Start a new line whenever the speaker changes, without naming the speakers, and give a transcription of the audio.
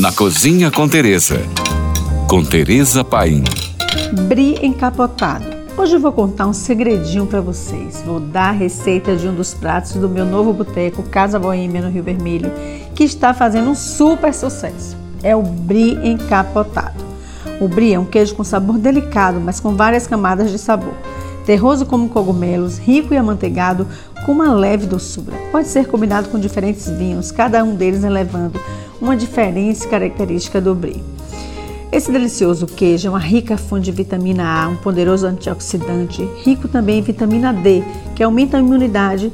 Na Cozinha com Teresa. Com Teresa Paim.
Brie encapotado. Hoje eu vou contar um segredinho para vocês. Vou dar a receita de um dos pratos do meu novo boteco Casa Boêmia no Rio Vermelho, que está fazendo um super sucesso. É o brie encapotado. O brie é um queijo com sabor delicado, mas com várias camadas de sabor. Terroso como cogumelos, rico e amanteigado, com uma leve doçura. Pode ser combinado com diferentes vinhos, cada um deles elevando uma diferente característica do brie. Esse delicioso queijo é uma rica fonte de vitamina A, um poderoso antioxidante, rico também em vitamina D, que aumenta a imunidade